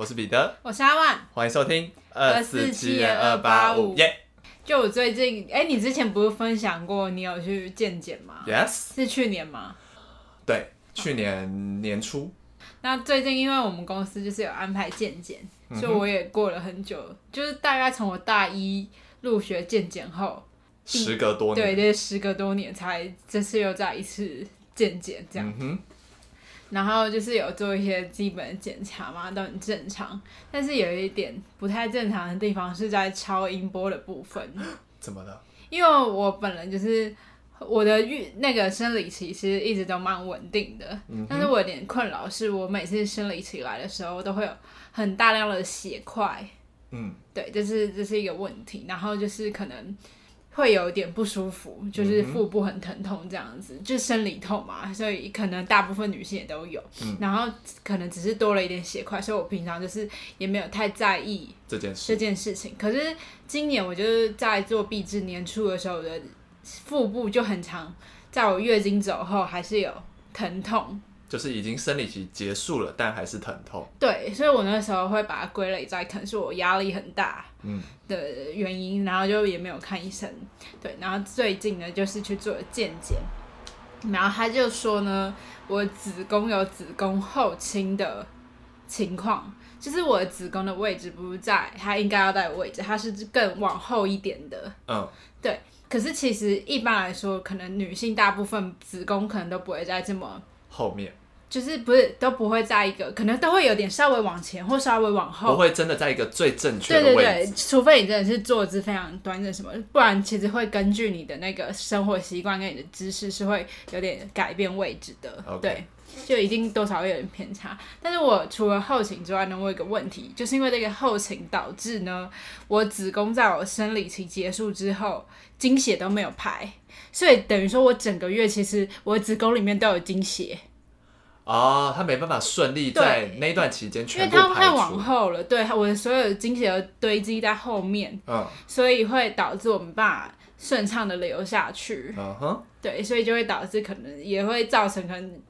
我是彼得，我是阿万。欢迎收听二四七二八五耶就我最近，哎、你之前不是分享过你有去健检吗？，yes，是去年吗？对，去年年初，那最近因为我们公司就是有安排健检，嗯所以我也过了很久，就是大概从我大一入学健检后，时隔多对，年，这时隔多年才这次又再一次健检这样。嗯哼，然后就是有做一些基本的检查嘛，都很正常。但是有一点不太正常的地方是在超音波的部分，怎么了？因为我本人就是我的孕那个生理期其实一直都蛮稳定的，嗯但是我有点困扰是我每次生理期来的时候都会有很大量的血块，嗯，对，这是这是一个问题，然后就是可能。会有点不舒服，就是腹部很疼痛这样子，就是生理痛嘛，所以可能大部分女性也都有。然后可能只是多了一点血块，所以我平常就是也没有太在意这这件事，件事情。可是今年我就是在做壁纸年初的时候，我的腹部就很长，在我月经走后还是有疼痛。就是已经生理期结束了，但还是疼痛，对，所以我那时候会把它归类在可能是我压力很大嗯的原因，然后就也没有看医生。对，然后最近呢就是去做了健检，然后他就说呢，我子宫有子宫后倾的情况，就是我的子宫的位置不是在它应该要在的位置，它是更往后一点的。嗯，对可是其实一般来说，可能女性大部分子宫可能都不会在这么。后面就是不是都不会在一个，可能都会有点稍微往前或稍微往后，不会真的在一个最正确对对的位置，对，除非你真的是坐姿非常端正什么，不然其实会根据你的那个生活习惯跟你的姿势是会有点改变位置的。对。就一定多少会有点偏差，但是我除了后倾之外呢，我有一个问题，就是因为这个后倾导致呢，我子宫在我生理期结束之后，经血都没有排，所以等于说我整个月其实我子宫里面都有经血，哦，他没办法顺利在那段期间因为全部排它太往，后了，对我的所有的经血都堆积在后面，嗯。所以会导致我们办法顺畅的流下去，嗯哼，对，所以就会导致可能也会造成可能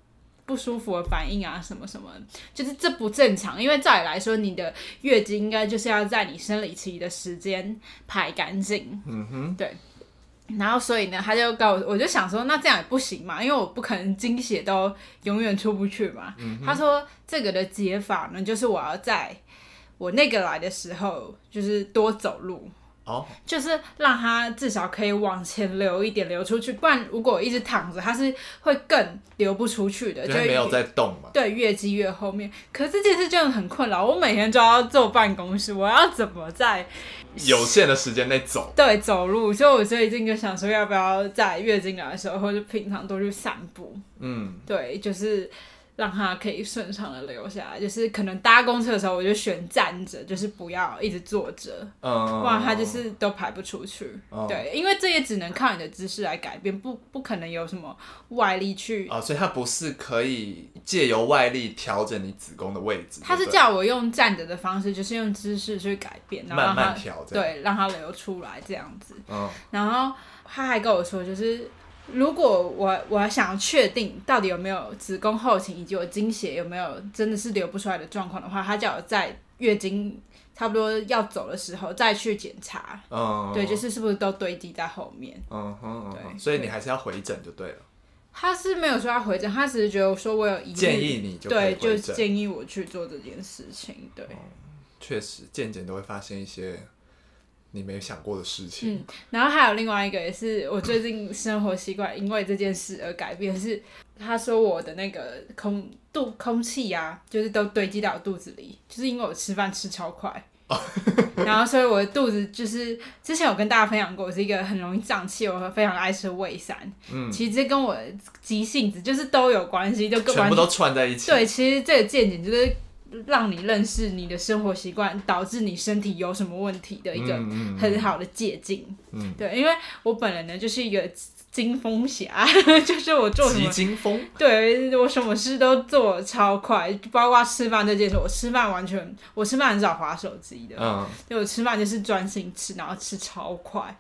不舒服的反应啊，什么什么，就是这不正常。因为照理来说，你的月经应该就是要在你生理期的时间排干净，嗯哼，对。然后所以呢，他就告我，我就想说，那这样也不行嘛，因为我不可能经血都永远出不去嘛。他说这个的解法呢，就是我要在我那个来的时候，就是多走路，哦，就是让它至少可以往前流一点，流出去。不然如果一直躺着，它是会更流不出去的，就没有在动嘛，对越积越后面。可是这件事真的很困扰，我每天都要坐办公室，我要怎么在有限的时间内走，对走路？所以我最近就想说，要不要在月经来的时候，或者平常多去散步？嗯，对，就是让它可以顺畅的留下来。就是可能搭公车的时候，我就选站着，就是不要一直坐着。嗯，不然它就是都排不出去。哦对，因为这也只能靠你的姿势来改变，不不可能有什么外力去。啊、所以它不是可以借由外力调整你子宫的位置，他是叫我用站着的方式，就是用姿势去改变，然后让慢它对让它流出来这样子。嗯然后他还跟我说，就是如果我我想要确定到底有没有子宫后倾，以及我经血有没有真的是流不出来的状况的话，他叫我在月经差不多要走的时候再去检查。嗯，对，就是是不是都堆积在后面？嗯哼，嗯对，所以你还是要回诊就对了，他是没有说要回诊，他只是觉得说我有疑虑，建议你就对，就。建议我去做这件事情。对，确实，渐渐都会发现一些你没想过的事情。嗯，然后还有另外一个也是我最近生活习惯因为这件事而改变，是他说我的那个空肚空气啊，就是都堆积到我肚子里，就是因为我吃饭吃超快。然后，所以我的肚子就是之前有跟大家分享过，我是一个很容易胀气，我非常爱吃胃散。嗯，其实这跟我的急性子就是都有关系，就全部都串在一起。对，其实这个见解就是让你认识你的生活习惯，导致你身体有什么问题的一个很好的借鉴。嗯对，因为我本人呢就是一个金风侠，就是我做什么，金风，对我什么事都做超快，包括吃饭这件事，我吃饭完全，我吃饭很少划手机的，嗯，就我吃饭就是专心吃，然后吃超快。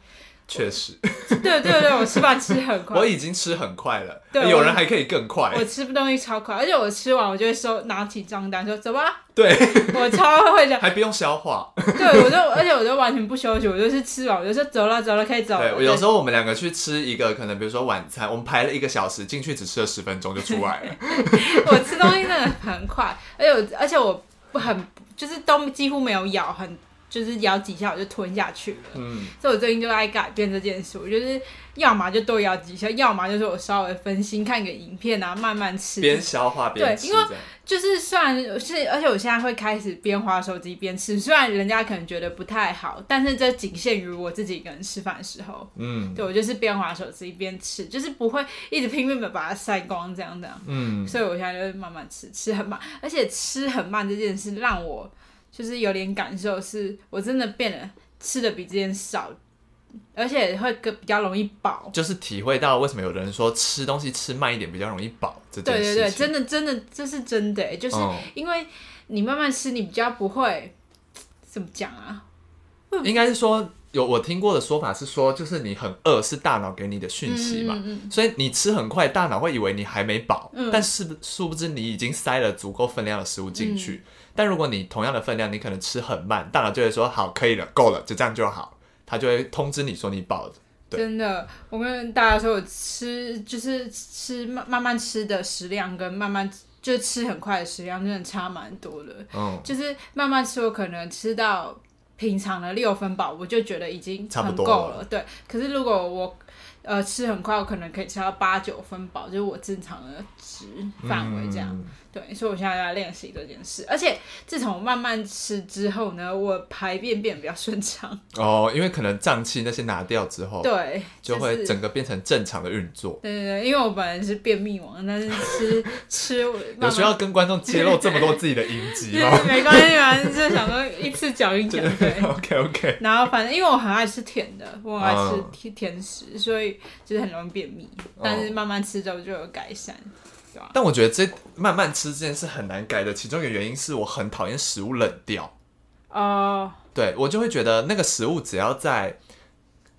确实，对对对，我吃饭吃很快我，已经吃很快了，对有人还可以更快我。吃东西超快，而且我吃完我就会收拿起账单说走吧，对，我超会讲。还不用消化。对，我就而且我就完全不休息，我就是吃完我就说走了走了可以走了。对，有时候我们两个去吃一个，可能比如说晚餐，我们排了一个小时，进去只吃了十分钟就出来了。我吃东西真的很快，而且我而且我不很就是都几乎没有咬，很就是咬几下我就吞下去了。嗯，所以我最近就爱改变这件事，我就是要么就多咬几下，要么就是我稍微分心看个影片啊，慢慢吃。边消化边吃，对因为就是虽然是，而且我现在会开始边划手机边吃，虽然人家可能觉得不太好，但是这仅限于我自己一个人吃饭的时候。嗯对我就是边划手机边吃，就是不会一直拼命的把它塞光这样这样。嗯，所以我现在就是慢慢吃，吃很慢，而且吃很慢这件事让我就是有点感受，是我真的变得吃的比之前少，而且会更比较容易饱。就是体会到为什么有的人说吃东西吃慢一点比较容易饱这件对对对，真的真的这是真的欸，就是嗯因为你慢慢吃，你比较不会怎么讲啊？应该是说有我听过的说法是说，就是你很饿是大脑给你的讯息嘛，嗯嗯嗯所以你吃很快，大脑会以为你还没饱，嗯但是殊不知你已经塞了足够分量的食物进嗯去。但如果你同样的分量，你可能吃很慢，大脑就会说好，可以了，够了，就这样就好，它就会通知你说你饱了。对真的，我跟大家说，我吃就是吃慢慢慢吃的食量跟慢慢就吃很快的食量真的差蛮多的。嗯，就是慢慢吃，我可能吃到平常的六分饱，我就觉得已经很够了了。对，可是如果我呃吃很快，我可能可以吃到八九分饱，就是我正常的值范围这样。嗯对，所以我现在在练习这件事，而且自从慢慢吃之后呢，我排便变得比较顺畅。哦，因为可能胀气那些拿掉之后，对，就会整个变成正常的运作。对对对，因为我本来是便秘王，但是吃 吃慢有需要跟观众揭露这么多自己的音迹 对吗没关系，反正就是想说一次讲一讲，对。OK OK，然后反正因为我很爱吃甜的，我很爱吃甜食，所以就是很容易便秘。但是慢慢吃之后就有改善，但我觉得这慢慢吃这件事很难改的，其中一个原因是我很讨厌食物冷掉。哦，对我就会觉得那个食物只要在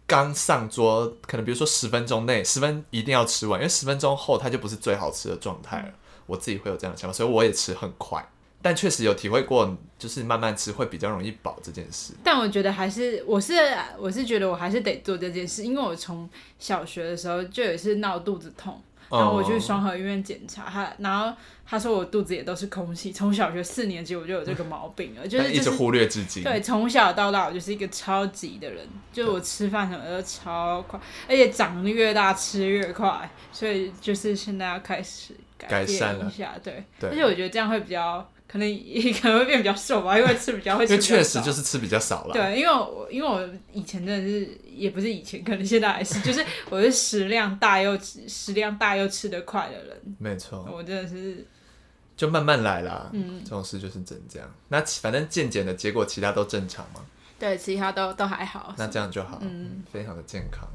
刚上桌，可能比如说十分钟内，十分一定要吃完，因为十分钟后它就不是最好吃的状态了。我自己会有这样的想法，所以我也吃很快。但确实有体会过，就是慢慢吃会比较容易饱这件事。但我觉得还是，我是我是觉得我还是得做这件事，因为我从小学的时候就有一次闹肚子痛，然后我去哦双河医院检查，他然后他说我肚子也都是空气，从小学四年级我就有这个毛病了，就是就是一直忽略至今。对，从小到大我就是一个超级的人，就我吃饭什么都超快，而且长得越大吃越快，所以就是现在要开始改改善一下，对，对而且我觉得这样会比较，可能也 可能会变比较瘦吧，因为吃比较会因为吃比较少确实就是吃比较少了。对，因为我因为我以前真的是也不是以前，可能现在还是，就是我是食量大又吃食量大又吃得快的人，没错，我真的是就慢慢来啦。嗯这种事就是真这样。那反正健检的结果，其他都正常嘛，对其他都都还好，那这样就好，嗯非常的健康。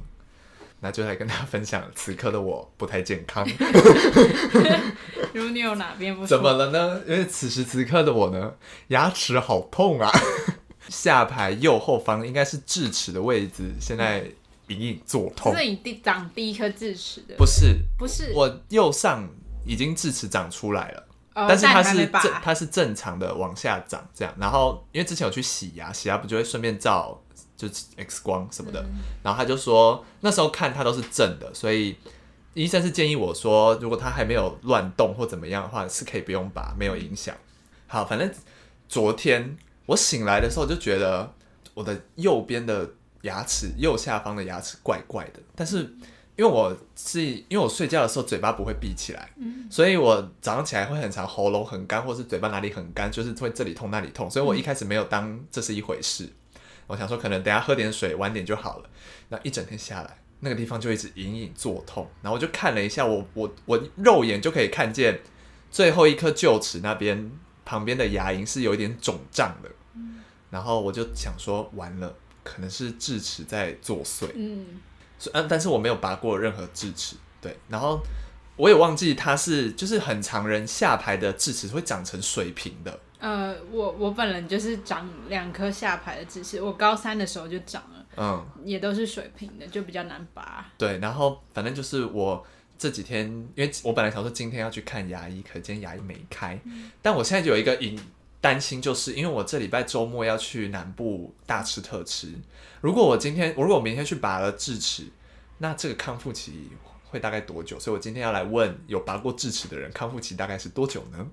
那就来跟大家分享，此刻的我不太健康，如果你有哪边不怎么了呢？因为此时此刻的我呢，牙齿好痛啊，下排右后方应该是智齿的位置，现在隐隐作痛。是你第长第一颗智齿的，不是，不是，我右上已经智齿长出来了。哦但是它是正它是正常的往下长这样，然后因为之前有去洗牙，洗牙不就会顺便照就是 X 光什么的，然后他就说那时候看他都是正的，所以医生是建议我说，如果他还没有乱动或怎么样的话，是可以不用拔，没有影响。好，反正昨天我醒来的时候就觉得我的右边的牙齿右下方的牙齿怪怪的，但是因为我是因为我睡觉的时候嘴巴不会闭起来，所以我早上起来会很常喉咙很干，或是嘴巴哪里很干，就是会这里痛那里痛，所以我一开始没有当这是一回事。我想说可能等下喝点水晚点就好了。那一整天下来，那个地方就一直隐隐作痛，然后我就看了一下，我我我肉眼就可以看见最后一颗臼齿那边旁边的牙龈是有一点肿胀的，然后我就想说完了，可能是智齿在作祟。嗯，所嗯，但是我没有拔过任何智齿，对，然后我也忘记它是就是很常人下排的智齿会长成水平的，呃，我我本人就是长两颗下排的智齿，我高三的时候就长了，嗯，也都是水平的，就比较难拔。对，然后反正就是我这几天，因为我本来想说今天要去看牙医，可是今天牙医没开，但我现在就有一个隐担心，就是因为我这礼拜周末要去南部大吃特吃，如果我今天，如果我明天去拔了智齿，那这个康复期会大概多久？所以我今天要来问有拔过智齿的人，康复期大概是多久呢？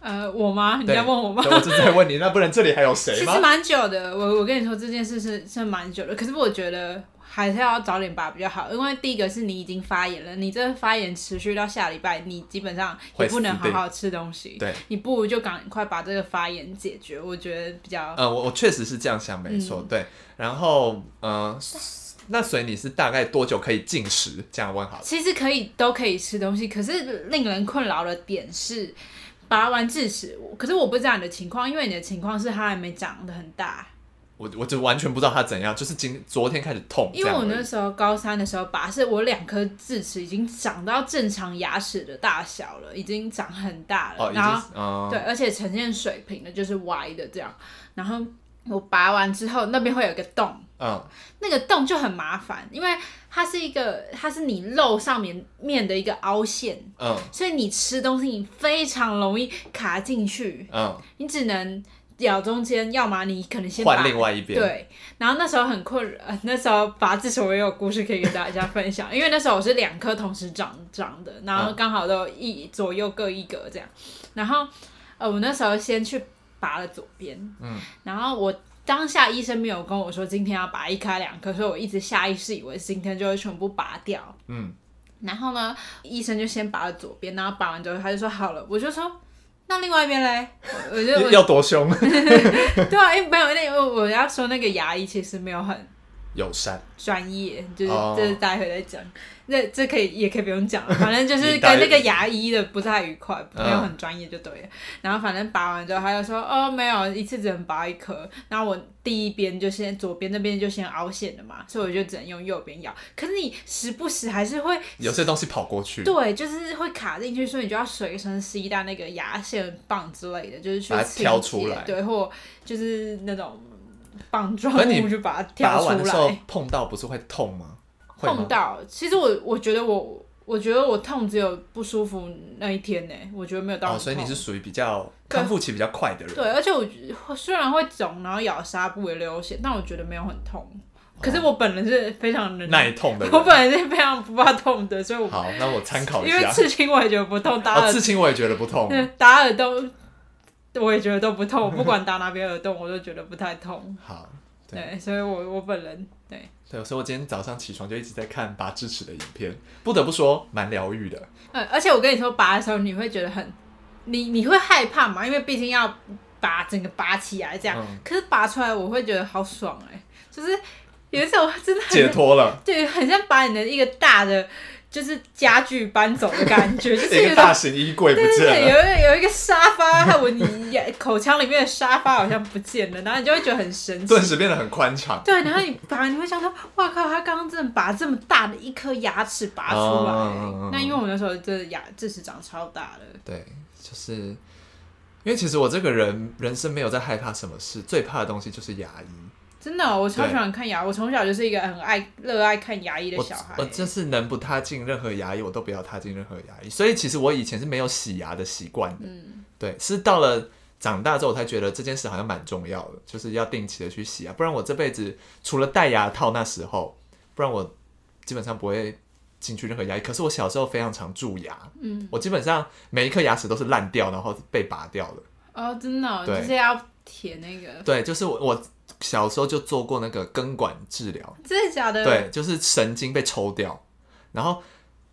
呃，我吗？你在问我吗？对我正在问你，那不然这里还有谁吗？其实蛮久的，我我跟你说这件事是是蛮久的，可是我觉得还是要早点拔比较好，因为第一个是你已经发炎了，你这个发炎持续到下礼拜，你基本上也不能好好吃东西，对，你不如就赶快把这个发炎解决，我觉得比较。呃，我我确实是这样想，没嗯错，对。然后，呃，那所以你是大概多久可以进食？这样问好了。其实可以都可以吃东西，可是令人困扰的点是，拔完智齿，可是我不知道你的情况，因为你的情况是它还没长得很大，我我就完全不知道它怎样，就是今昨天开始痛，因为我那时候高三的时候拔，是我两颗智齿已经长到正常牙齿的大小了，已经长很大了，哦，已然后经是嗯，对，而且呈现水平的，就是歪的这样。然后我拔完之后，那边会有一个洞，嗯，那个洞就很麻烦，因为它是一个，它是你肉上面面的一个凹陷，嗯。所以你吃东西你非常容易卡进去，嗯，你只能咬中间，要么你可能先拔换另外一边，，对，然后那时候很困，呃那时候拔智齿我也有故事可以跟大家分享，因为那时候我是两颗同时长长的，然后刚好都一左右各一格这样，然后呃我那时候先去拔了左边，嗯，然后我当下医生没有跟我说今天要拔一颗两颗，所以我一直下意识以为今天就会全部拔掉，嗯，然后呢，医生就先拔了左边，然后拔完之后他就说好了，我就说。那另外一边嘞，我我就我要多凶，对啊，因为没有那个我要说那个牙医其实没有很友善，专业，就是哦这是待会再讲。那这可以也可以不用讲了，反正就是 跟那个牙医的不太愉快，嗯没有很专业就对了。然后反正拔完之后，他就说哦没有，一次只能拔一颗。然后我第一边就先左边那边就先凹陷了嘛，所以我就只能用右边咬。可是你时不时还是会有些东西跑过去，对，就是会卡进去，所以你就要随身携带那个牙线棒之类的，就是去挑出来对，或就是那种棒状物就把它拔挑出完的时候来。碰到不是会痛吗？碰到，其实我我觉得我我觉得我痛只有不舒服那一天呢，我觉得没有到哦，所以你是属于比较对康复期比较快的人，对，而且我虽然会肿，然后咬纱布也流血，但我觉得没有很痛。可是哦我本人是非常能，耐痛的。我本人是非常不怕痛的，所以我好，那我参考一下因为下。刺青我也觉得不痛，打哦，耳刺青我也觉得不痛。对，打耳洞，我也觉得都不痛。我 不管打哪边耳洞，我都觉得不太痛。好，对对，所以我我本人对，对，所以我今天早上起床就一直在看拔智齿的影片，不得不说蛮疗愈的。呃，而且我跟你说，拔的时候你会觉得很，你你会害怕嘛？因为毕竟要拔整个拔起来这样，嗯可是拔出来我会觉得好爽哎、就是有一种真的很解脱了，对，很像把你的一个大的就是家具搬走的感觉，就是一个大型衣柜不见了。有一有一个沙发，还有你眼口腔里面的沙发好像不见了，然后你就会觉得很神奇顿。时变得很宽敞。对，然后你拔，你会想说，哇靠，他刚刚真的把这么大的一颗牙齿拔出来、那因为我那时候真的牙智齿长超大的，对，就是因为其实我这个人人生没有在害怕什么事，最怕的东西就是牙医。真的哦、我超喜欢看牙，我从小就是一个很爱热爱看牙医的小孩我。就是能不踏进任何牙医，我都不要踏进任何牙医。所以其实我以前是没有洗牙的习惯的。嗯，对，是到了长大之后，我才觉得这件事好像蛮重要的，就是要定期的去洗牙，不然我这辈子除了戴牙套那时候，不然我基本上不会进去任何牙医。可是我小时候非常常蛀牙，嗯，我基本上每一颗牙齿都是烂掉，然后被拔掉的。哦，真的哦、就是要舔那个，对，就是我我小时候就做过那个根管治疗，真的假的？对，就是神经被抽掉，然后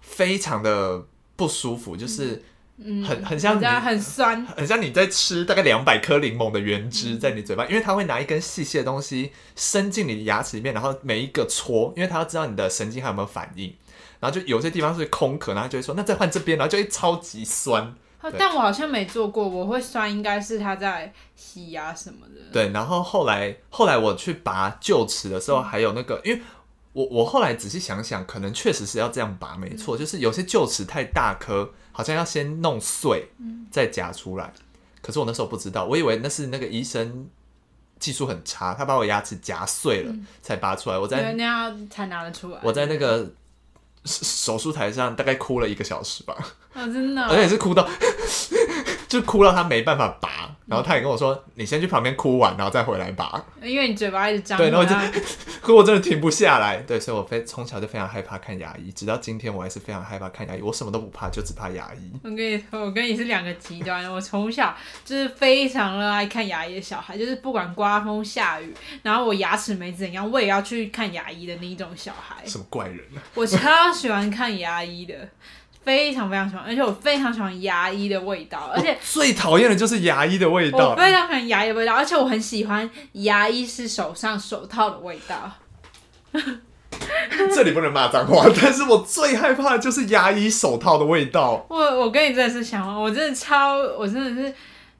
非常的不舒服，就是嗯，很很像很酸，很像你在吃大概两百颗柠檬的原汁在你嘴巴，因为它会拿一根细细的东西伸进你的牙齿里面，然后每一个戳，因为他要知道你的神经还有没有反应，然后就有些地方是空壳，然后就会说那再换这边，然后就会超级酸，哦但我好像没做过，我会酸，应该是他在洗牙什么的。对，然后后来后来我去拔臼齿的时候，还有那个，因为我我后来仔细想想，可能确实是要这样拔，没错，就是有些臼齿太大颗，好像要先弄碎，再夹出来。可是我那时候不知道，我以为那是那个医生技术很差，他把我牙齿夹碎了、才拔出来。我在，那样才拿得出来。我在那个手手术台上大概哭了一个小时吧，哦，真的，而且是哭到 就哭到他没办法拔，然后他也跟我说：“你先去旁边哭完，然后再回来拔。因为你嘴巴一直张对然后开啊，可我真的停不下来，对，所以我非从小就非常害怕看牙医，直到今天我还是非常害怕看牙医。我什么都不怕，就只怕牙医。我跟你说，我跟你是两个极端。我从小就是非常热爱看牙医的小孩，就是不管刮风下雨，然后我牙齿没怎样，我也要去看牙医的那一种小孩。什么怪人啊？我超喜欢看牙医的，非常非常喜欢，而且我非常喜欢牙医的味道，而且最讨厌的就是牙医的味我道。非常喜欢牙医的味道，而且我很喜欢牙医是手上手套的味道。这里不能骂脏话，但是我最害怕的就是牙医手套的味道。我我跟你真的是相反，我真的超，我真的是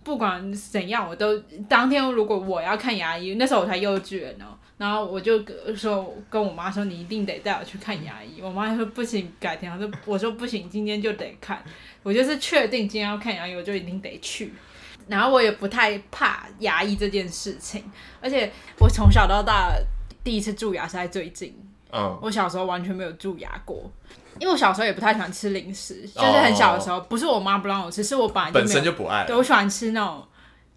不管怎样，我都当天如果我要看牙医，那时候我才幼稚园哦、然后我就跟说跟我妈说，你一定得带我去看牙医。我妈说不行，改天。我说我说不行，今天就得看。我就是确定今天要看牙医，我就一定得去。然后我也不太怕牙医这件事情，而且我从小到大第一次蛀牙是在最近。嗯，我小时候完全没有蛀牙过，因为我小时候也不太喜欢吃零食，就是很小的时候，不是我妈不让我吃，是我本来就本。身就不爱对，，我喜欢吃那种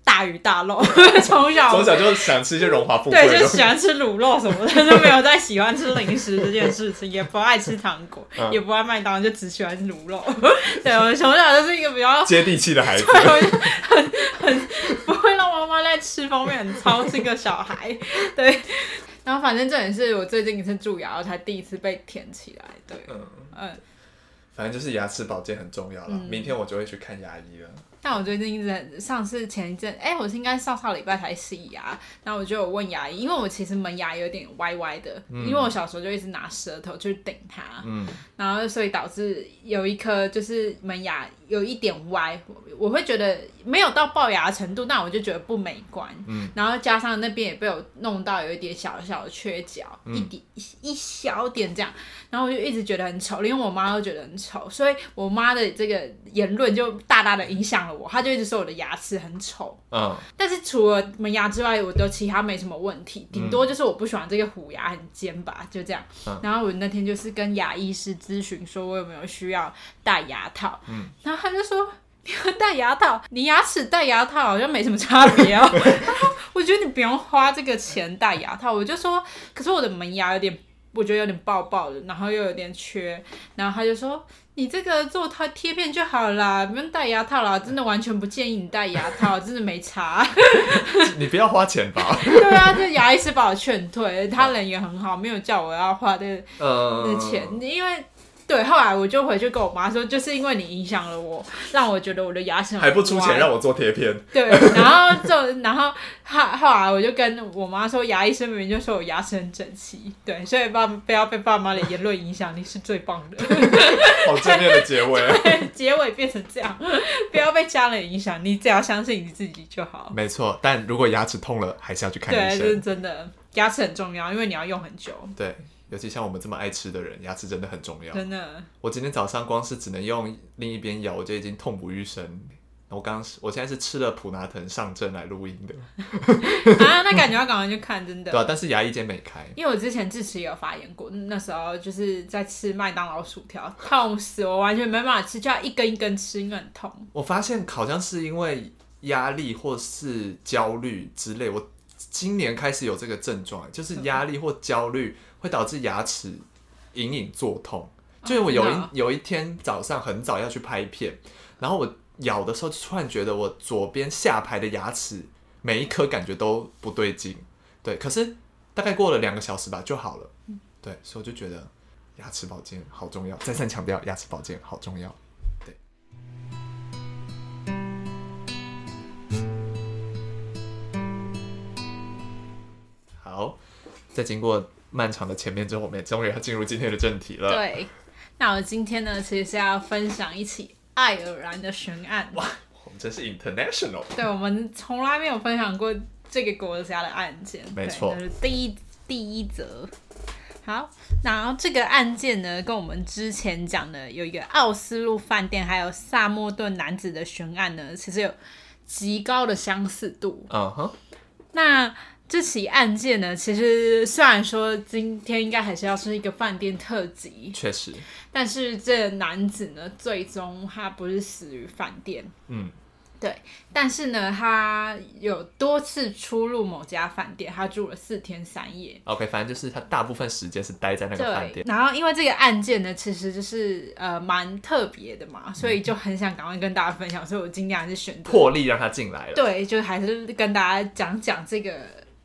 大鱼大肉，从小从小就想吃一些荣华富贵对，就喜欢吃卤肉什么的，就没有再喜欢吃零食这件事情，也不爱吃糖果，嗯也不爱麦当劳，就只喜欢卤肉。对，我从小就是一个比较接地气的孩子。对，我就很很不会让妈妈在吃方面很操心的小孩，对。然后反正这也是我最近一次蛀牙，我才第一次被填起来，对，嗯，嗯。反正就是牙齿保健很重要了。明天我就会去看牙医了。但我最近一直很上次前一阵，哎、我是应该上上礼拜才洗牙，然后我就有问牙医，因为我其实门牙有点歪歪的，因为我小时候就一直拿舌头去顶它，嗯，然后所以导致有一颗就是门牙有一点歪，我我会觉得没有到龅牙的程度，但我就觉得不美观，嗯，然后加上那边也被我弄到有一点小小的缺角，一点一小点这样，然后我就一直觉得很丑，连我妈都觉得很丑，所以我妈的这个言论就大大的影响了我，他就一直说我的牙齿很丑。嗯，但是除了门牙之外，我都其他没什么问题，顶多就是我不喜欢这个虎牙很尖吧，就这样。嗯然后我那天就是跟牙医师咨询，说我有没有需要戴牙套，嗯然后他就说。你要戴牙套，你牙齿戴牙套好像没什么差别哦。我觉得你不用花这个钱戴牙套。我就说，可是我的门牙有点，我觉得有点爆爆的，然后又有点缺。然后他就说，你这个做套贴片就好啦，不用戴牙套啦。真的完全不建议你戴牙套，真的没差。你不要花钱吧。对啊，这牙医师把我劝退，他人也很好，没有叫我要花这个嗯，的钱，因为。对，后来我就回去跟我妈说，就是因为你影响了我，让我觉得我的牙齿很还不出钱歪让我做贴片。对，然后就然后后后来我就跟我妈说，牙医生明明就说我牙齿很整齐，对，所以爸不要被爸妈的言论影响，你是最棒的。好正面的结尾啊。结尾变成这样，不要被家人影响，你只要相信你自己就好。没错，但如果牙齿痛了，还是要去看医对，这是生。真的，牙齿很重要，因为你要用很久，对，尤其像我们这么爱吃的人，牙齿真的很重要。真的。我今天早上光是只能用另一边咬，我就已经痛不欲生。我刚，我现在是吃了普拿疼上阵来录音的，啊，那感觉要赶快去看，真的。对啊，但是牙医间没开，因为我之前智齿也有发炎过，那时候就是在吃麦当劳薯条，痛死我，完全没办法吃，就要一根一根吃，因为很痛。我发现好像是因为压力或是焦虑之类，我今年开始有这个症状，就是压力或焦虑会导致牙齿隐隐作痛。就是我有一、有一天早上很早要去拍片，然后我咬的时候，就突然觉得我左边下排的牙齿每一颗感觉都不对劲，对，可是大概过了两个小时吧就好了，对，所以我就觉得牙齿保健好重要，再三强调牙齿保健好重要。好，在经过漫长的前面之后，我们也终于要进入今天的正题了。对，那我今天呢，其实是要分享一起爱尔兰的悬案。哇，我们真是 international。对，我们从来没有分享过这个国家的案件。对没错就是第一第一则。好，然后这个案件呢，跟我们之前讲的有一个奥斯陆饭店，还有萨默顿男子的悬案呢，其实有极高的相似度。嗯哼，那这起案件呢，其实虽然说今天应该还是要是一个饭店特辑，确实，但是这男子呢，最终他不是死于饭店，嗯，对，但是呢，他有多次出入某家饭店，他住了四天三夜。OK，反正就是他大部分时间是待在那个饭店，，然后因为这个案件呢，其实就是呃蛮特别的嘛，所以就很想赶快跟大家分享，所以我尽量还是选择破例让他进来了。对，就还是跟大家讲讲这个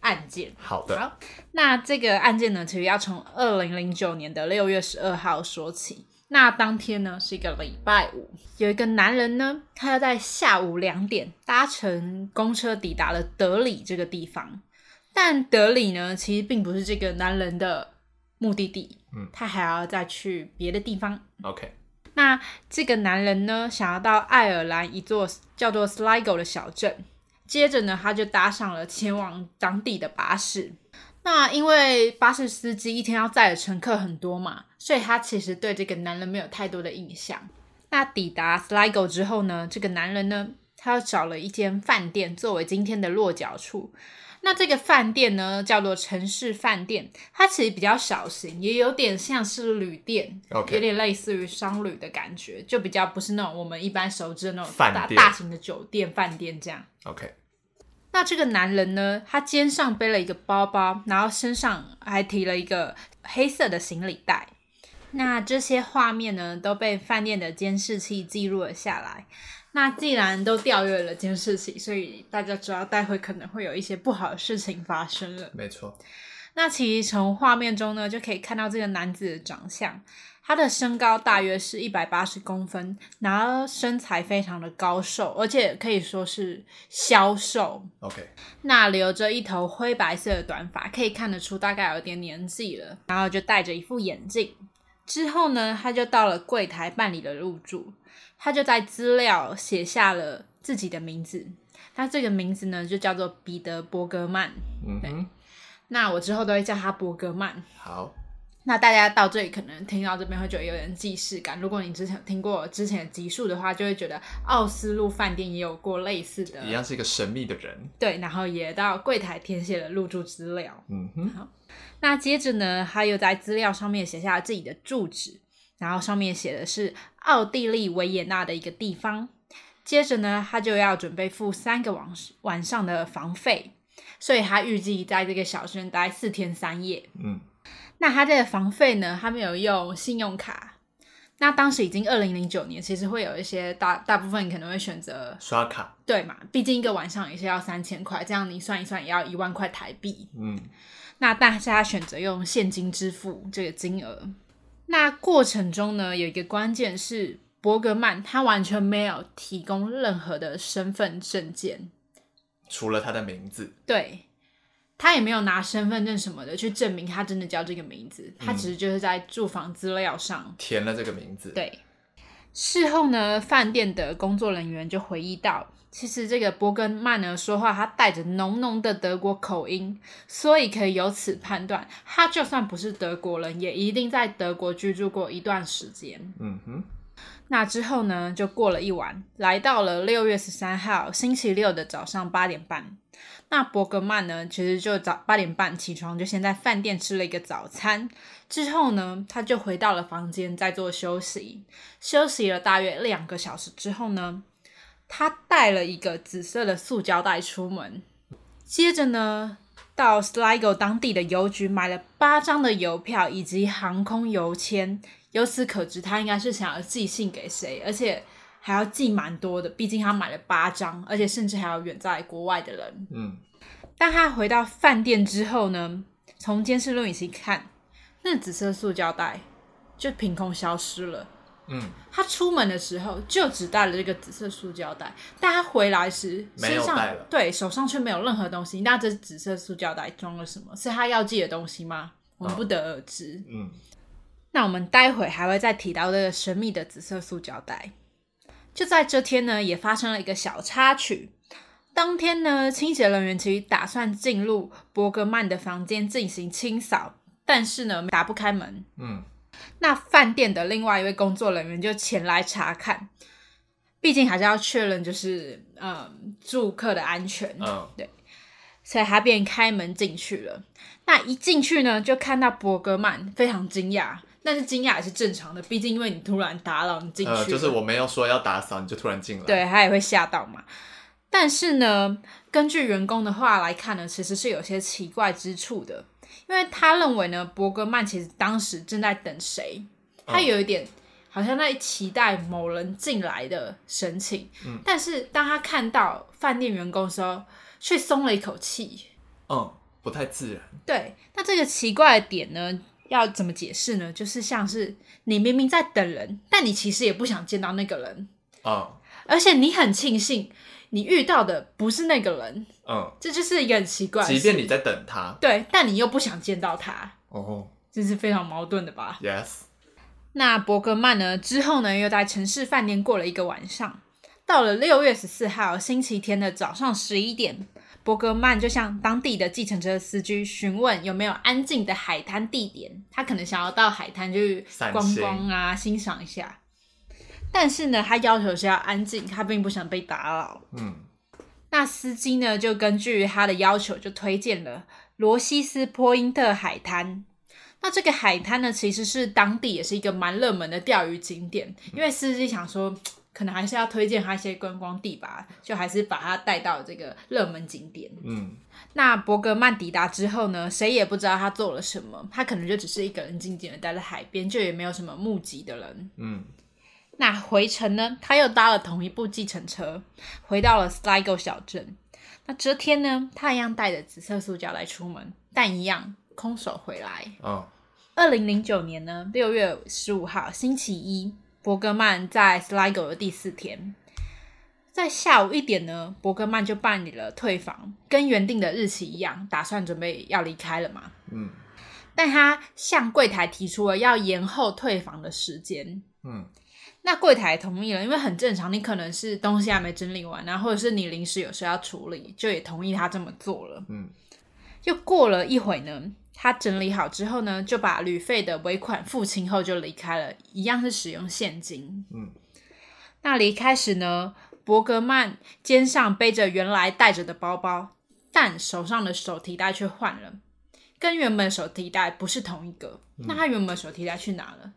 案件。好的，好，那这个案件呢，其实要从二零零九年的六月十二号说起。那当天呢是一个礼拜五，有一个男人呢，他要在下午两点搭乘公车抵达了德里这个地方。但德里呢，其实并不是这个男人的目的地，嗯，他还要再去别的地方。OK，那这个男人呢，想要到爱尔兰一座叫做 Sligo 的小镇，接着呢，他就搭上了前往当地的巴士。那因为巴士司机一天要载的乘客很多嘛，所以他其实对这个男人没有太多的印象。那抵达 Sligo 之后呢，这个男人呢，他又找了一间饭店作为今天的落脚处。那这个饭店呢，叫做城市饭店，它其实比较小型，也有点像是旅店有点类似于商旅的感觉，就比较不是那种我们一般熟知的那种大大型的酒店、饭店这样。OK，那这个男人呢，他肩上背了一个包包，然后身上还提了一个黑色的行李袋。那这些画面呢，都被饭店的监视器记录了下来。那既然都调阅了监视器，所以大家知道待会可能会有一些不好的事情发生了。没错，那其实从画面中呢，就可以看到这个男子的长相，他的身高大约是一百八十公分，然后身材非常的高瘦，而且可以说是消瘦。OK，那留着一头灰白色的短发，可以看得出大概有点年纪了。然后就戴着一副眼镜。之后呢，他就到了柜台办理了入住。他就在资料写下了自己的名字。他这个名字呢，就叫做彼得·伯格曼。嗯哼，那我之后都会叫他伯格曼。好，那大家到这里可能听到这边会觉得有点既视感。如果你之前有听过之前的集数的话，就会觉得奥斯陆饭店也有过类似的，一样是一个神秘的人。对，然后也到柜台填写了入住资料。嗯哼，好那接着呢，他又在资料上面写下了自己的住址，然后上面写的是奥地利维也纳的一个地方。接着呢，他就要准备付三个晚晚上的房费，所以他预计在这个小镇待四天三夜。嗯，那他这个房费呢，他没有用信用卡。那当时已经二零零九年，其实会有一些大大部分可能会选择刷卡。对嘛，毕竟一个晚上也是要三千块，这样你算一算也要一万块台币。嗯，那大家选择用现金支付这个金额。那过程中呢，有一个关键是伯格曼他完全没有提供任何的身份证件，除了他的名字。对他也没有拿身份证什么的去证明他真的叫这个名字，他只是就是在住房资料上填了这个名字。，对，事后呢，饭店的工作人员就回忆到，其实这个伯格曼呢说话，他带着浓浓的德国口音，所以可以由此判断，他就算不是德国人，也一定在德国居住过一段时间。嗯哼，那之后呢，就过了一晚，来到了六月十三号星期六的早上八点半。那伯格曼呢，其实就早八点半起床，就先在饭店吃了一个早餐。之后呢，他就回到了房间，在做休息。休息了大约两个小时之后呢，他带了一个紫色的塑胶袋出门。接着呢，到 Sligo 当地的邮局买了八张的邮票以及航空邮签。由此可知，他应该是想要寄信给谁，而且还要寄蛮多的。毕竟他买了八张，而且甚至还有远在国外的人。嗯，当他回到饭店之后呢，从监视录影器看，那紫色塑胶袋就凭空消失了。嗯，他出门的时候就只带了这个紫色塑胶袋，但他回来时身上对手上却没有任何东西。那这紫色塑胶袋装了什么？是他要寄的东西吗？我们不得而知。嗯，那我们待会还会再提到这个神秘的紫色塑胶袋。就在这天呢，也发生了一个小插曲。当天呢，清洁人员其实打算进入伯格曼的房间进行清扫，但是呢，打不开门。嗯，那饭店的另外一位工作人员就前来查看，毕竟还是要确认就是嗯住客的安全。嗯，所以他便开门进去了。那一进去呢，就看到伯格曼，非常惊讶。但是惊讶也是正常的，毕竟因为你突然打扰你进去、呃，就是我没有说要打扫，你就突然进来。对他也会吓到嘛。但是呢，根据员工的话来看呢，其实是有些奇怪之处的，因为他认为呢，伯格曼其实当时正在等谁，他有一点好像在期待某人进来的神情。嗯但是当他看到饭店员工的时候，却松了一口气。嗯，不太自然。对，那这个奇怪的点呢，要怎么解释呢？就是像是你明明在等人，但你其实也不想见到那个人，嗯而且你很庆幸你遇到的不是那个人，嗯，这就是一个很奇怪的事。即便你在等他，对，但你又不想见到他，哦这是非常矛盾的吧？，yes，那伯格曼呢？之后呢，又在城市饭店过了一个晚上。到了六月十四号星期天的早上十一点，伯格曼就向当地的计程车司机询问有没有安静的海滩地点，他可能想要到海滩去观光啊，欣赏一下。但是呢，他要求是要安静，他并不想被打扰。嗯那司机呢，就根据他的要求，就推荐了罗西斯波因特海滩。那这个海滩呢，其实是当地也是一个蛮热门的钓鱼景点，因为司机想说，可能还是要推荐他一些观光地吧，就还是把他带到这个热门景点。嗯那伯格曼抵达之后呢，谁也不知道他做了什么，他可能就只是一个人静静的待在海边，就也没有什么目击的人。嗯那回程呢，他又搭了同一部计程车，回到了 Sligo 小镇。那这天呢，他一样带着紫色塑胶袋出门，但一样空手回来。嗯二零零九年呢，六月十五号星期一，伯格曼在 Sligo 的第四天，在下午一点呢，伯格曼就办理了退房，跟原定的日期一样，打算准备要离开了嘛。嗯但他向柜台提出了要延后退房的时间，嗯那柜台同意了，因为很正常，你可能是东西还没整理完然后，或者是你临时有事要处理，就也同意他这么做了。嗯又过了一会呢，他整理好之后呢，就把旅费的尾款付清后就离开了，一样是使用现金。嗯，那离开时呢，伯格曼肩上背着原来带着的包包，但手上的手提袋却换了，跟原本手提袋不是同一个。那他原本手提袋去哪了？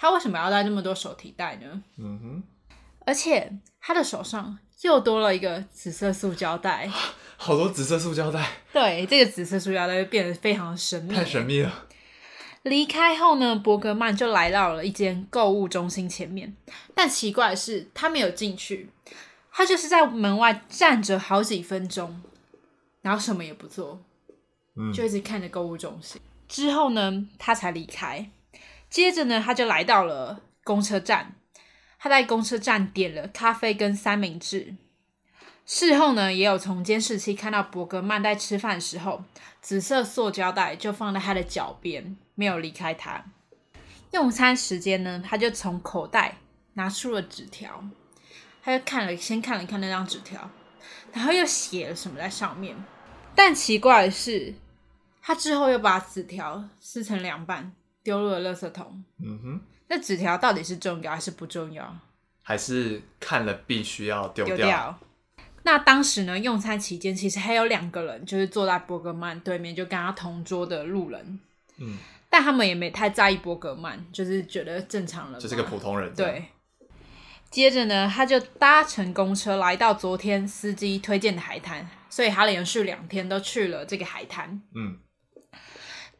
他为什么要带那么多手提袋呢？嗯哼，而且他的手上又多了一个紫色塑胶袋。好多紫色塑胶袋，对，这个紫色塑胶袋就变得非常神秘。太神秘了。离开后呢，伯格曼就来到了一间购物中心前面，但奇怪的是，他没有进去，他就是在门外站着好几分钟，然后什么也不做，嗯就一直看着购物中心。之后呢，他才离开。接着呢，他就来到了公车站，他在公车站点了咖啡跟三明治。事后呢，也有从监视器看到伯格曼在吃饭时候，紫色塑胶袋就放在他的脚边，没有离开他。用餐时间呢，他就从口袋拿出了纸条，他就看了，先看了看那张纸条，然后又写了什么在上面。但奇怪的是，他之后又把纸条撕成两半，丢入了垃圾桶。嗯哼，那纸条到底是重要还是不重要？还是看了必须要丢丢掉。那当时呢，用餐期间其实还有两个人，就是坐在伯格曼对面，就跟他同桌的路人，嗯，但他们也没太在意伯格曼，就是觉得正常人嘛，就是个普通人。，对。接着呢，他就搭乘公车来到昨天司机推荐的海滩，所以他连续两天都去了这个海滩。嗯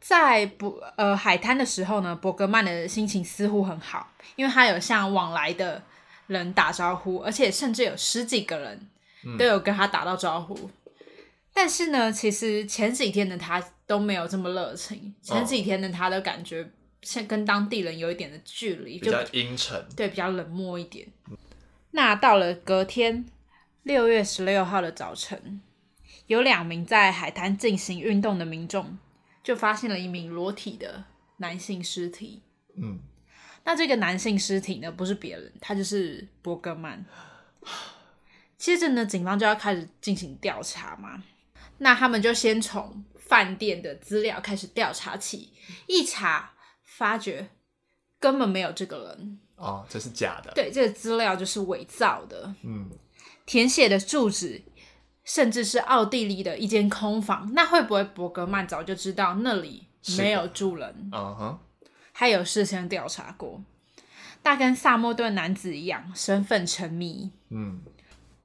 在博呃海滩的时候呢，伯格曼的心情似乎很好，因为他有向往来的人打招呼，而且甚至有十几个人都有跟他打到招呼。但是呢，其实前几天的他都没有这么热情，前几天的他都感觉像跟当地人有一点的距离，就比较阴沉。对比较冷漠一点。那到了隔天六月十六号的早晨，有两名在海滩进行运动的民众就发现了一名裸体的男性尸体。嗯，那这个男性尸体呢，不是别人，他就是伯格曼。接着呢，警方就要开始进行调查嘛。那他们就先从饭店的资料开始调查起，一查发觉根本没有这个人。哦，这是假的。对，这个资料就是伪造的，嗯填写的住址甚至是奥地利的一间空房。那会不会伯格曼早就知道那里没有住人？嗯哼，他有事先调查过。那跟萨默顿男子一样，身份沉迷。嗯，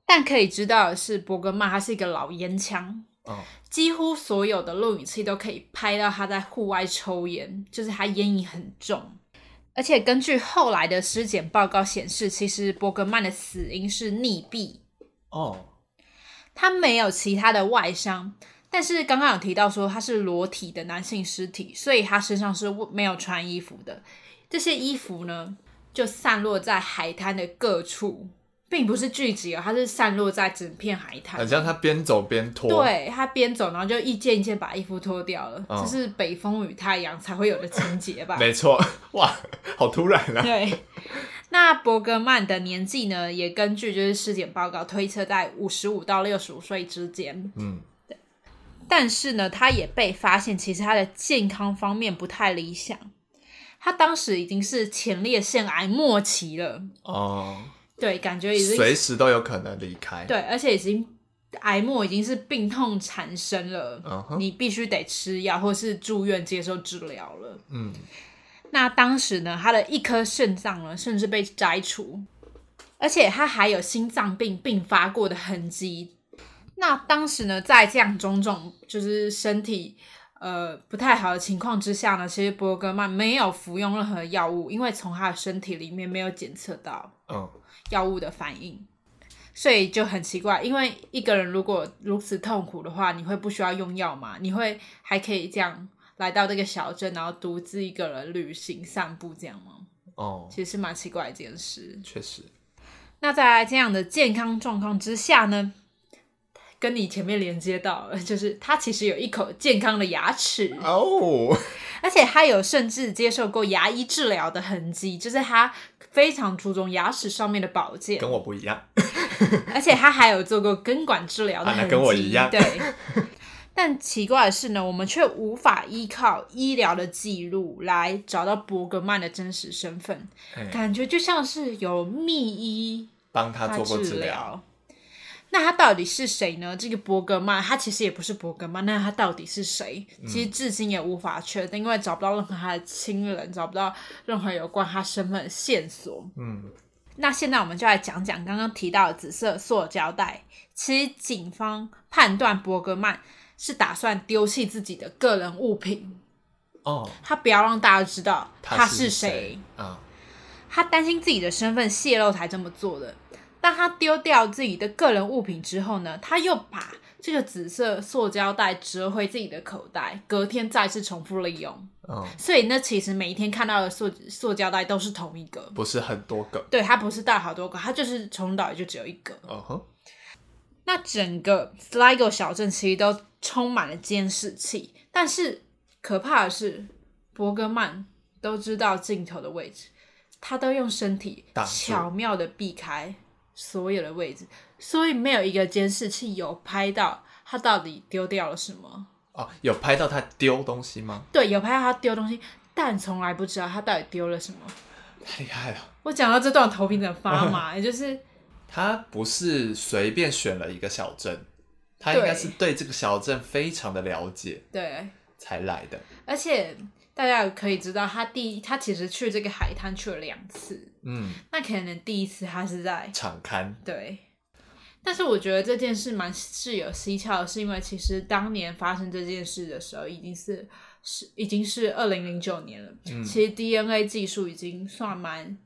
但可以知道的是，伯格曼他是一个老烟枪。哦，几乎所有的录影器都可以拍到他在户外抽烟，就是他烟瘾很重。而且根据后来的尸检报告显示，其实伯格曼的死因是溺毙。哦，他没有其他的外伤，但是刚刚有提到说他是裸体的男性尸体，所以他身上是没有穿衣服的。这些衣服呢，就散落在海滩的各处。并不是聚集哦，它是散落在整片海滩。很像他边走边脱。对他边走，然后就一件一件把衣服脱掉了。这是北风与太阳才会有的情节吧？没错，哇，好突然啊！对，那伯格曼的年纪呢，也根据就是尸检报告推测在五十五到六十五岁之间。嗯，对。但是呢，他也被发现，其实他的健康方面不太理想。他当时已经是前列腺癌末期了。哦。对，感觉已经随时都有可能离开。对，而且已经癌末已经是病痛产生了，你必须得吃药或是住院接受治疗了。嗯，那当时呢，他的一颗肾脏呢，甚至被摘除，而且他还有心脏病并发过的痕迹。那当时呢，在这样种种就是身体呃不太好的情况之下呢，其实伯格曼没有服用任何药物，因为从他的身体里面没有检测到。嗯。药物的反应，所以就很奇怪。因为一个人如果如此痛苦的话，你会不需要用药吗？你会还可以这样来到这个小镇，然后独自一个人旅行散步这样吗？哦，其实是蛮奇怪一件事。确实。那在这样的健康状况之下呢，跟你前面连接到，就是他其实有一口健康的牙齿哦，而且他有甚至接受过牙医治疗的痕迹，就是他。非常注重牙齿上面的保健，跟我不一样。而且他还有做过根管治疗的痕迹，跟我一样。对，但奇怪的是呢，我们却无法依靠医疗的记录来找到伯格曼的真实身份，感觉就像是有秘医帮他做过治疗。那他到底是谁呢？这个伯格曼，他其实也不是伯格曼。那他到底是谁？其实至今也无法确定，因为找不到任何他的亲人，找不到任何有关他身份的线索。嗯，那现在我们就来讲讲刚刚提到的紫色塑胶袋。其实警方判断伯格曼是打算丢弃自己的个人物品。哦，他不要让大家知道他是谁啊？他担心自己的身份泄露才这么做的。当他丢掉自己的个人物品之后呢，他又把这个紫色塑胶袋折回自己的口袋，隔天再次重复利用。嗯，所以那其实每一天看到的塑塑胶袋都是同一个，不是很多个。对，他不是带好多个，他就是从到也就只有一个。嗯哼。那整个 Sligo 小镇其实都充满了监视器，但是可怕的是，伯格曼都知道镜头的位置，他都用身体巧妙的避开。所有的位置，所以没有一个监视器有拍到他到底丢掉了什么。哦，有拍到他丢东西吗？对，有拍到他丢东西，但从来不知道他到底丢了什么。太厉害了！我讲到这段头皮的发麻，也就是他不是随便选了一个小镇，他应该是对这个小镇非常的了解，对，才来的。而且。大家可以知道，他第一，他其实去这个海滩去了两次。嗯，那可能第一次他是在场刊。对，但是我觉得这件事蛮是有蹊跷的，是因为其实当年发生这件事的时候，已经是是已经是二零零九年了。嗯，其实 DNA 技术已经算蛮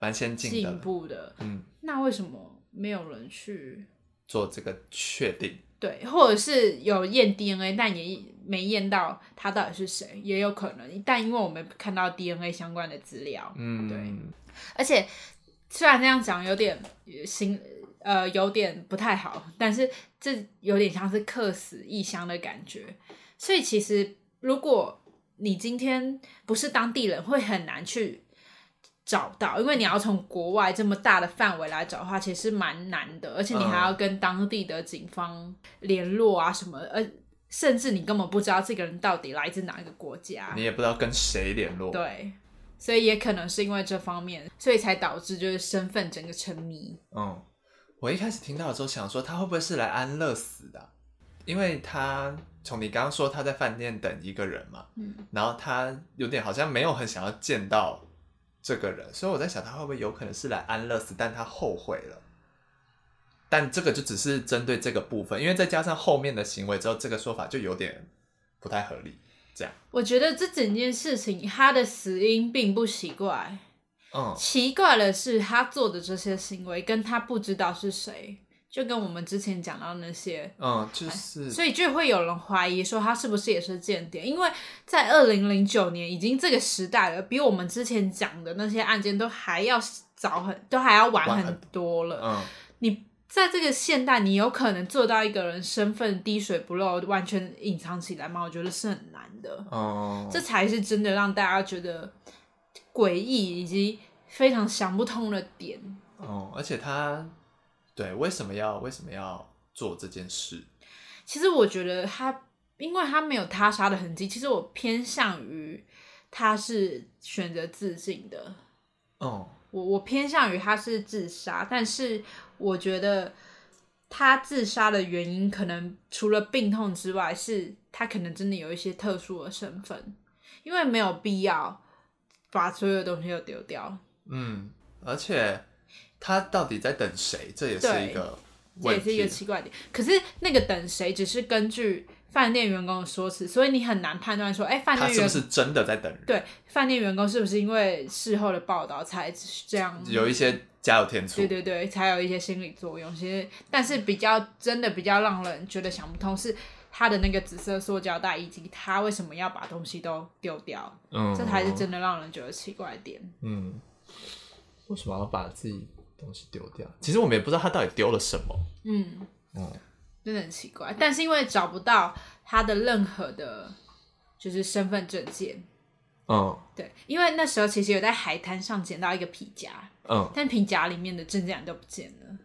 蛮先进进步的。嗯，那为什么没有人去做这个确定？对，或者是有验 DNA，但也没验到他到底是谁，也有可能。但因为我们看到 DNA 相关的资料，嗯，对。而且虽然这样讲有点心呃有点不太好，但是这有点像是客死异乡的感觉。所以其实如果你今天不是当地人，会很难去。找到，因为你要从国外这么大的范围来找的话，其实蛮难的，而且你还要跟当地的警方联络啊什么，呃，甚至你根本不知道这个人到底来自哪一个国家，你也不知道跟谁联络。对，所以也可能是因为这方面，所以才导致就是身份整个沉迷。嗯，我一开始听到的时候想说，他会不会是来安乐死的啊？因为他从你刚刚说他在饭店等一个人嘛，嗯，然后他有点好像没有很想要见到这个人，所以我在想他会不会有可能是来安乐死，但他后悔了。但这个就只是针对这个部分，因为再加上后面的行为之后，这个说法就有点不太合理。这样，我觉得这整件事情他的死因并不奇怪，嗯奇怪的是他做的这些行为跟他不知道是谁，就跟我们之前讲到那些，嗯，就是所以就会有人怀疑说他是不是也是间谍，因为在二零零九年已经这个时代了，比我们之前讲的那些案件都还要早很，都还要晚很多了。嗯你在这个现代，你有可能做到一个人身份滴水不漏，完全隐藏起来吗？我觉得是很难的。哦，这才是真的让大家觉得诡异以及非常想不通的点。哦，而且他对为什么要为什么要做这件事？其实我觉得他，因为他没有他杀的痕迹，其实我偏向于他是选择自尽的。哦，我我偏向于他是自杀，但是我觉得他自杀的原因可能除了病痛之外，是他可能真的有一些特殊的身份，因为没有必要把所有东西都丢掉。嗯，而且他到底在等谁？这也是一个这也是一。个奇怪点。可是那个等谁只是根据饭店员工的说辞，所以你很难判断说，哎、饭他是不店员是真的在等人？对饭店员工是不是因为事后的报道才这样？有一些加有天醋对。对对，才有一些心理作用。其实，但是比较真的比较让人觉得想不通是他的那个紫色塑胶袋，以及他为什么要把东西都丢掉，嗯，这才是真的让人觉得奇怪的点。嗯，为什么要把自己东西丢掉？其实我们也不知道他到底丢了什么。嗯，嗯真的很奇怪。但是因为找不到他的任何的，就是身份证件。嗯对，因为那时候其实有在海滩上捡到一个皮夹，嗯，但皮夹里面的证件都不见了。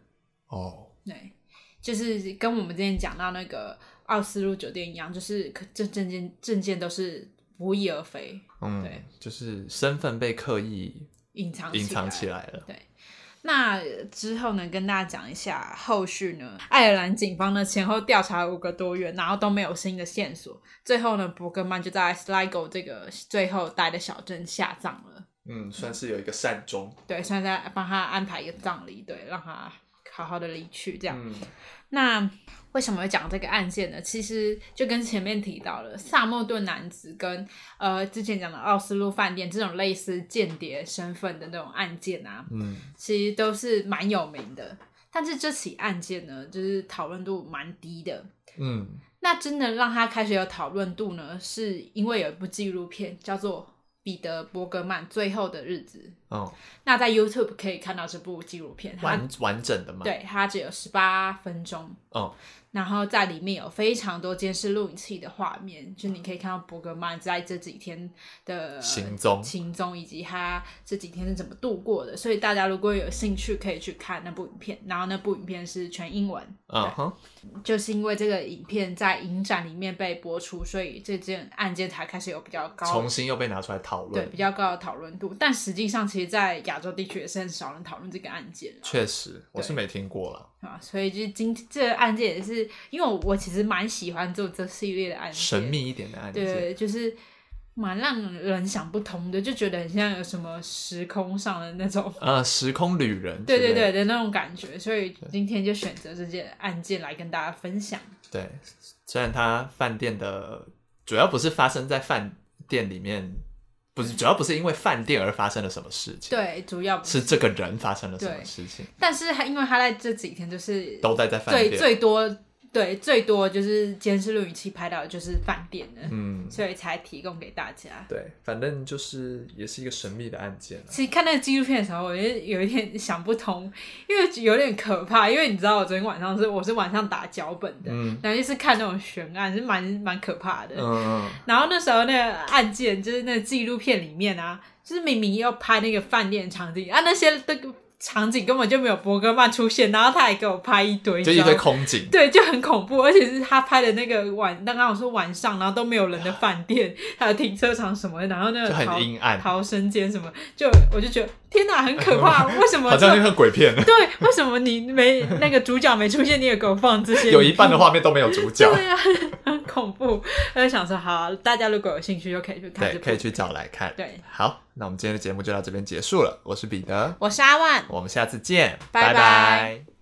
哦，对，就是跟我们之前讲到那个奥斯陆酒店一样，就是可这证件证件都是不翼而飞，嗯，对，就是身份被刻意隐藏隐藏起来。来了。那之后呢，跟大家讲一下后续呢，爱尔兰警方呢前后调查了五个多月，然后都没有新的线索。最后呢，伯格曼就在 Sligo 这个最后待的小镇下葬了。嗯，算是有一个善终。对，算是在帮他安排一个葬礼，对，让他好好的离去这样。嗯那为什么会讲这个案件呢？其实就跟前面提到了萨默顿男子跟呃之前讲的奥斯陆饭店这种类似间谍身份的那种案件啊，嗯其实都是蛮有名的。但是这起案件呢，就是讨论度蛮低的。嗯那真的让他开始有讨论度呢，是因为有一部纪录片叫做《彼得·伯格曼最后的日子》。哦，那在 YouTube 可以看到这部纪录片，完完整的吗。，对它只有十八分钟。哦，然后在里面有非常多监视录影器的画面，就你可以看到伯格曼在这几天的行踪行踪以及他这几天是怎么度过的。所以大家如果有兴趣，可以去看那部影片。然后那部影片是全英文，嗯哼，就是因为这个影片在影展里面被播出，所以这件案件才开始有比较高重新又被拿出来讨论对比。较高的讨论度。但实际上，其实，在亚洲地区也是很少人讨论这个案件确实，我是没听过了。啊，所以就今这个案件也是，因为我我其实蛮喜欢做这系列的案件，神秘一点的案件。对，就是蛮让人想不通的，就觉得很像有什么时空上的那种，呃，时空旅人。对对对。的那种感觉，所以今天就选择这件案件来跟大家分享。对，虽然他饭店的主要不是发生在饭店里面，不是主要不是因为饭店而发生了什么事情，对，主要不是这个人发生了什么事情，但是他因为他在这几天就是都待在饭最店。最多对最多就是监视录影器拍到的就是饭店的，嗯，所以才提供给大家。对，反正就是也是一个神秘的案件啊其实看那个纪录片的时候，我就有一点想不通，因为有点可怕。因为你知道，我昨天晚上是我是晚上打脚本的，嗯然后就是看那种悬案，是蛮蛮可怕的。嗯嗯，然后那时候那个案件，就是那个纪录片里面啊，就是明明要拍那个饭店场景啊，那些那个场景根本就没有伯格曼出现，然后他还给我拍一堆，就一堆空景。对，就很恐怖，而且是他拍的那个晚，刚刚我说晚上，然后都没有人的饭店，还有停车场什么，然后那个就很逃阴暗逃生间什么，就我就觉得天哪，很可怕！为什么好像就看鬼片，对？为什么你没那个主角没出现，你也给我放这些？有一半的画面都没有主角。对啊，很恐怖。我就想说，好，大家如果有兴趣，就可以去看对，可以去找来看。对，好，那我们今天的节目就到这边结束了。我是彼得，我是阿万，我们下次见，拜拜拜